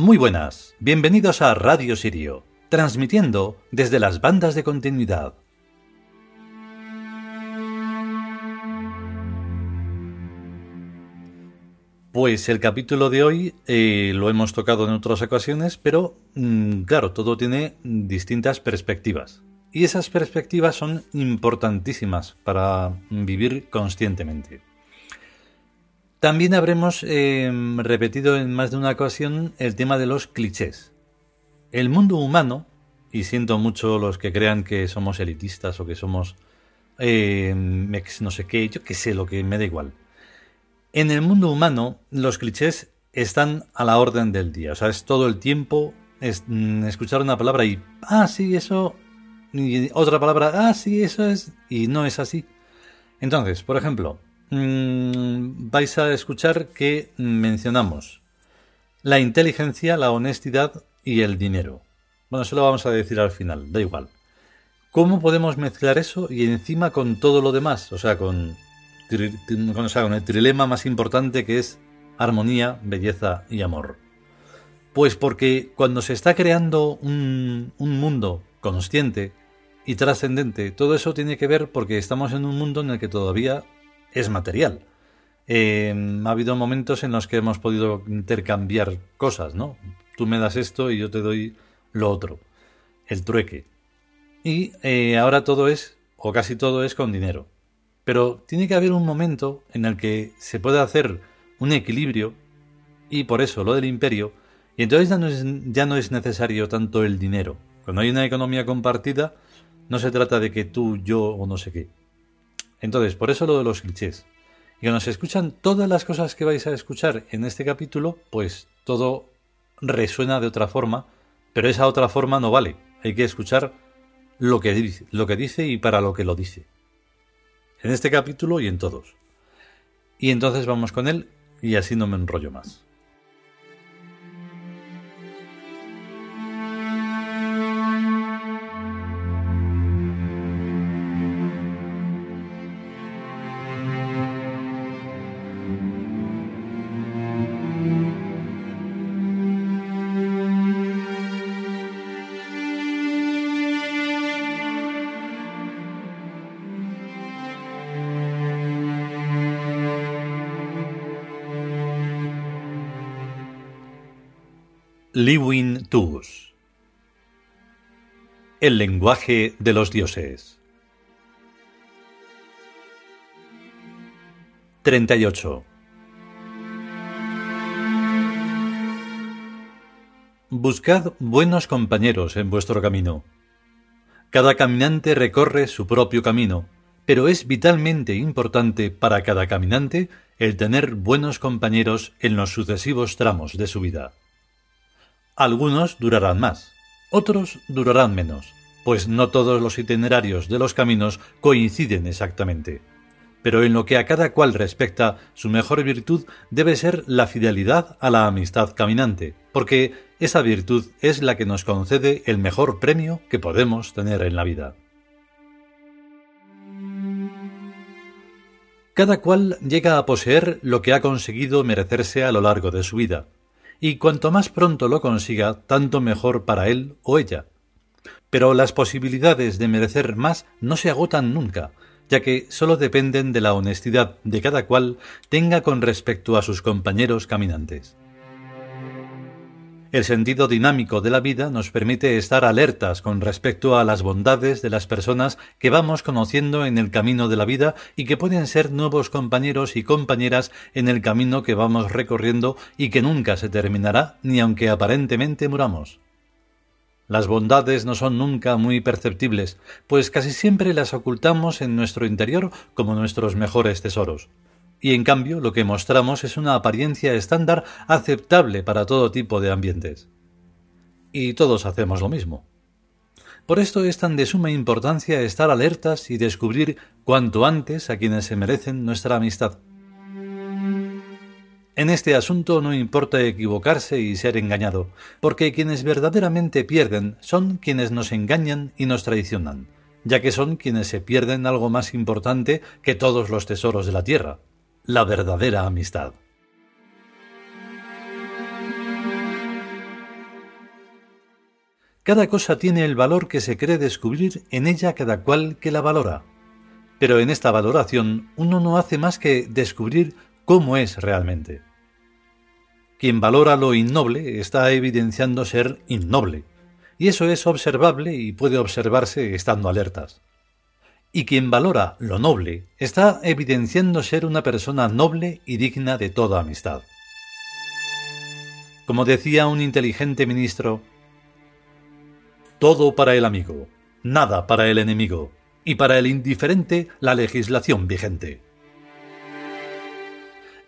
Muy buenas, bienvenidos a Radio Sirio, transmitiendo desde las bandas de continuidad. Pues el capítulo de hoy eh, lo hemos tocado en otras ocasiones, pero mm, claro, todo tiene distintas perspectivas. Y esas perspectivas son importantísimas para vivir conscientemente. También habremos em, repetido en más de una ocasión el tema de los clichés. El mundo humano, y siento mucho los que crean que somos elitistas o que somos em, no sé qué, yo qué sé, lo que me da igual. En el mundo humano, los clichés están a la orden del día. O sea, es todo el tiempo mm, escuchar una palabra y, ah, sí, eso, y otra palabra, ah, sí, eso es, y no es así. Entonces, por ejemplo, Mm, vais a escuchar que mencionamos la inteligencia, la honestidad y el dinero. Bueno, eso lo vamos a decir al final, da igual. ¿Cómo podemos mezclar eso y encima con todo lo demás? O sea, con, el trilema más importante que es armonía, belleza y amor. Pues porque cuando se está creando un mundo consciente y trascendente, todo eso tiene que ver porque estamos en un mundo en el que todavía es material. Eh, ha habido momentos en los que hemos podido intercambiar cosas, ¿no? Tú me das esto y yo te doy lo otro, el trueque. Y eh, ahora todo es, o casi todo es con dinero. Pero tiene que haber un momento en el que se puede hacer un equilibrio, y por eso lo del imperio, y entonces ya no es, ya no es necesario tanto el dinero. Cuando hay una economía compartida, no se trata de que tú, yo o no sé qué. Entonces, por eso lo de los clichés. Y cuando se escuchan todas las cosas que vais a escuchar en este capítulo, pues todo resuena de otra forma, pero esa otra forma no vale. Hay que escuchar lo que dice, lo que dice y para lo que lo dice. En este capítulo y en todos. Y entonces vamos con él y así no me enrollo más. Liwin Tus El lenguaje de los dioses 38 Buscad buenos compañeros en vuestro camino. Cada caminante recorre su propio camino, pero es vitalmente importante para cada caminante el tener buenos compañeros en los sucesivos tramos de su vida. Algunos durarán más, otros durarán menos, pues no todos los itinerarios de los caminos coinciden exactamente. Pero en lo que a cada cual respecta, su mejor virtud debe ser la fidelidad a la amistad caminante, porque esa virtud es la que nos concede el mejor premio que podemos tener en la vida. Cada cual llega a poseer lo que ha conseguido merecerse a lo largo de su vida, y cuanto más pronto lo consiga, tanto mejor para él o ella. Pero las posibilidades de merecer más no se agotan nunca, ya que sólo dependen de la honestidad de cada cual tenga con respecto a sus compañeros caminantes. El sentido dinámico de la vida nos permite estar alertas con respecto a las bondades de las personas que vamos conociendo en el camino de la vida y que pueden ser nuevos compañeros y compañeras en el camino que vamos recorriendo y que nunca se terminará ni aunque aparentemente muramos. Las bondades no son nunca muy perceptibles, pues casi siempre las ocultamos en nuestro interior como nuestros mejores tesoros y en cambio lo que mostramos es una apariencia estándar aceptable para todo tipo de ambientes. Y todos hacemos lo mismo. Por esto es tan de suma importancia estar alertas y descubrir cuanto antes a quienes se merecen nuestra amistad. En este asunto no importa equivocarse y ser engañado, porque quienes verdaderamente pierden son quienes nos engañan y nos traicionan, ya que son quienes se pierden algo más importante que todos los tesoros de la tierra, la verdadera amistad. Cada cosa tiene el valor que se cree descubrir en ella cada cual que la valora. Pero en esta valoración uno no hace más que descubrir cómo es realmente. Quien valora lo innoble está evidenciando ser innoble, y eso es observable y puede observarse estando alertas. Y quien valora lo noble está evidenciando ser una persona noble y digna de toda amistad. Como decía un inteligente ministro, todo para el amigo, nada para el enemigo, y para el indiferente la legislación vigente.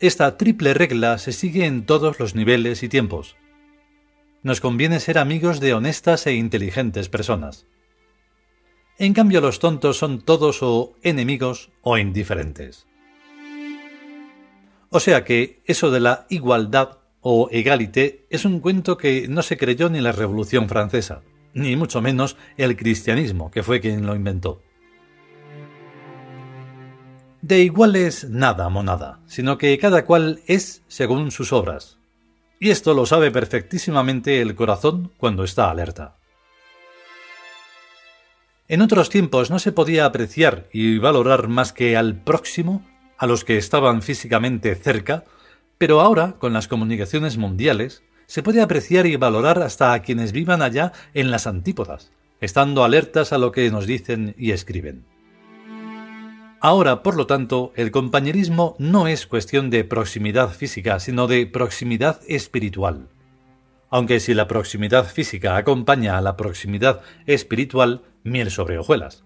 Esta triple regla se sigue en todos los niveles y tiempos. Nos conviene ser amigos de honestas e inteligentes personas. En cambio los tontos son todos o enemigos o indiferentes. O sea que eso de la igualdad o égalité es un cuento que no se creyó ni la Revolución Francesa ni mucho menos el cristianismo, que fue quien lo inventó. De igual es nada, monada, sino que cada cual es según sus obras. Y esto lo sabe perfectísimamente el corazón cuando está alerta. En otros tiempos no se podía apreciar y valorar más que al próximo, a los que estaban físicamente cerca, pero ahora, con las comunicaciones mundiales, se puede apreciar y valorar hasta a quienes vivan allá en las antípodas, estando alertas a lo que nos dicen y escriben. Ahora, por lo tanto, el compañerismo no es cuestión de proximidad física, sino de proximidad espiritual. Aunque si la proximidad física acompaña a la proximidad espiritual, miel sobre hojuelas.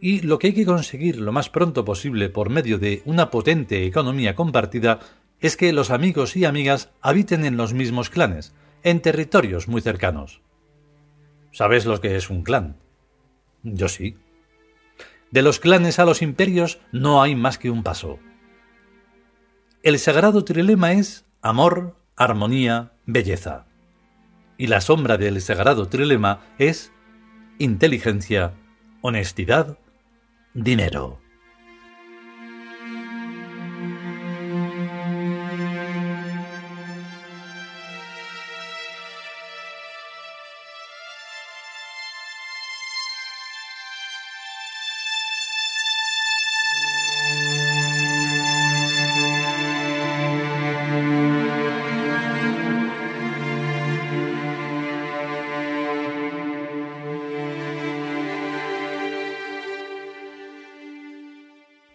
Y lo que hay que conseguir lo más pronto posible por medio de una potente economía compartida es que los amigos y amigas habiten en los mismos clanes, en territorios muy cercanos. ¿Sabes lo que es un clan? Yo sí. De los clanes a los imperios no hay más que un paso. El sagrado trilema es amor, armonía, belleza. Y la sombra del sagrado trilema es inteligencia, honestidad, dinero.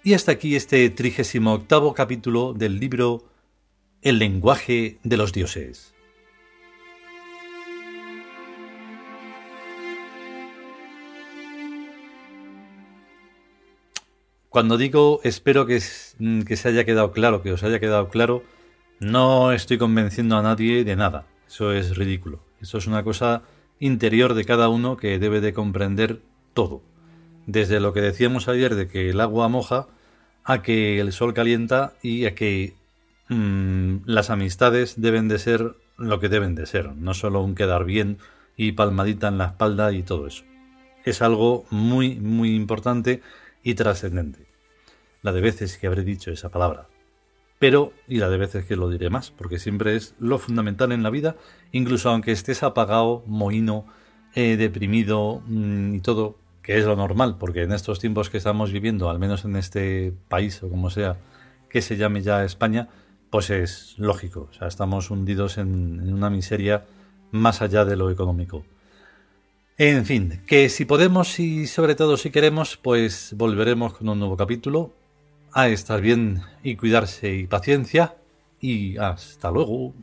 Y hasta aquí este trigésimo octavo capítulo del libro El lenguaje de los dioses. Cuando digo espero que, que, se haya quedado claro, que os haya quedado claro, no estoy convenciendo a nadie de nada. Eso es ridículo. Eso es una cosa interior de cada uno que debe de comprender todo. Desde lo que decíamos ayer de que el agua moja, a que el sol calienta y a que mm, las amistades deben de ser lo que deben de ser, no solo un quedar bien y palmadita en la espalda y todo eso. Es algo muy, muy importante y trascendente. La de veces que habré dicho esa palabra. Pero, y la de veces que lo diré más, porque siempre es lo fundamental en la vida, incluso aunque estés apagado, mohino, eh, deprimido mm, y todo, que es lo normal, porque en estos tiempos que estamos viviendo, al menos en este país o como sea que se llame ya España, pues es lógico. O sea, estamos hundidos en, una miseria más allá de lo económico. En fin, que si podemos y sobre todo si queremos, pues volveremos con un nuevo capítulo. A estar bien y cuidarse y paciencia. Y hasta luego.